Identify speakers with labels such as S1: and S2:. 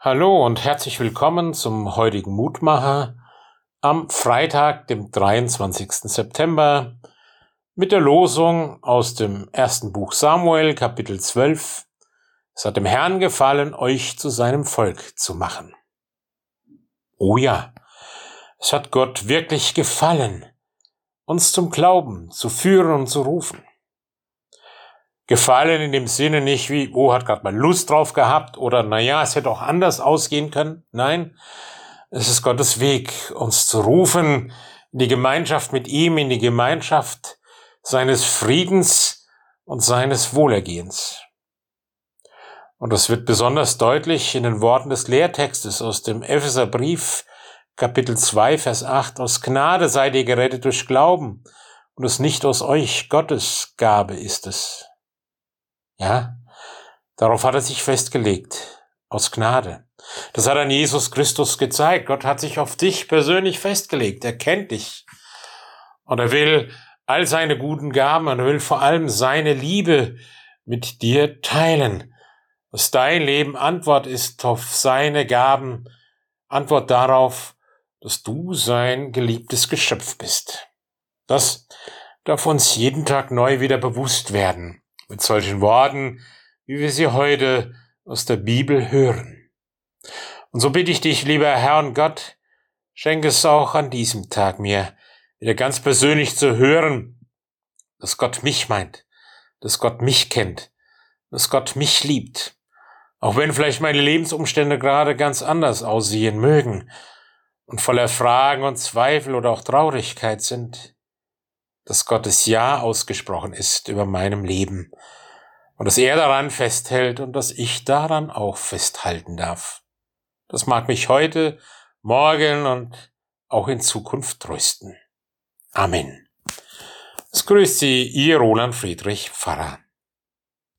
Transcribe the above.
S1: Hallo und herzlich willkommen zum heutigen Mutmacher am Freitag, dem 23. September, mit der Losung aus dem ersten Buch Samuel, Kapitel 12. Es hat dem Herrn gefallen, euch zu seinem Volk zu machen. Oh ja, es hat Gott wirklich gefallen, uns zum Glauben zu führen und zu rufen. Gefallen in dem Sinne nicht wie, oh, hat gerade mal Lust drauf gehabt oder naja, es hätte auch anders ausgehen können. Nein, es ist Gottes Weg, uns zu rufen in die Gemeinschaft mit ihm, in die Gemeinschaft seines Friedens und seines Wohlergehens. Und das wird besonders deutlich in den Worten des Lehrtextes aus dem Epheserbrief, Kapitel 2, Vers 8. Aus Gnade seid ihr gerettet durch Glauben und es nicht aus euch, Gottes Gabe ist es. Ja, darauf hat er sich festgelegt, aus Gnade. Das hat an Jesus Christus gezeigt. Gott hat sich auf dich persönlich festgelegt. Er kennt dich. Und er will all seine guten Gaben und er will vor allem seine Liebe mit dir teilen. Dass dein Leben Antwort ist auf seine Gaben, Antwort darauf, dass du sein geliebtes Geschöpf bist. Das darf uns jeden Tag neu wieder bewusst werden mit solchen Worten, wie wir sie heute aus der Bibel hören. Und so bitte ich dich, lieber Herr und Gott, schenke es auch an diesem Tag mir wieder ganz persönlich zu hören, dass Gott mich meint, dass Gott mich kennt, dass Gott mich liebt, auch wenn vielleicht meine Lebensumstände gerade ganz anders aussehen mögen und voller Fragen und Zweifel oder auch Traurigkeit sind dass Gottes Ja ausgesprochen ist über meinem Leben und dass er daran festhält und dass ich daran auch festhalten darf. Das mag mich heute, morgen und auch in Zukunft trösten. Amen. Es grüßt Sie, Ihr Roland Friedrich Pfarrer.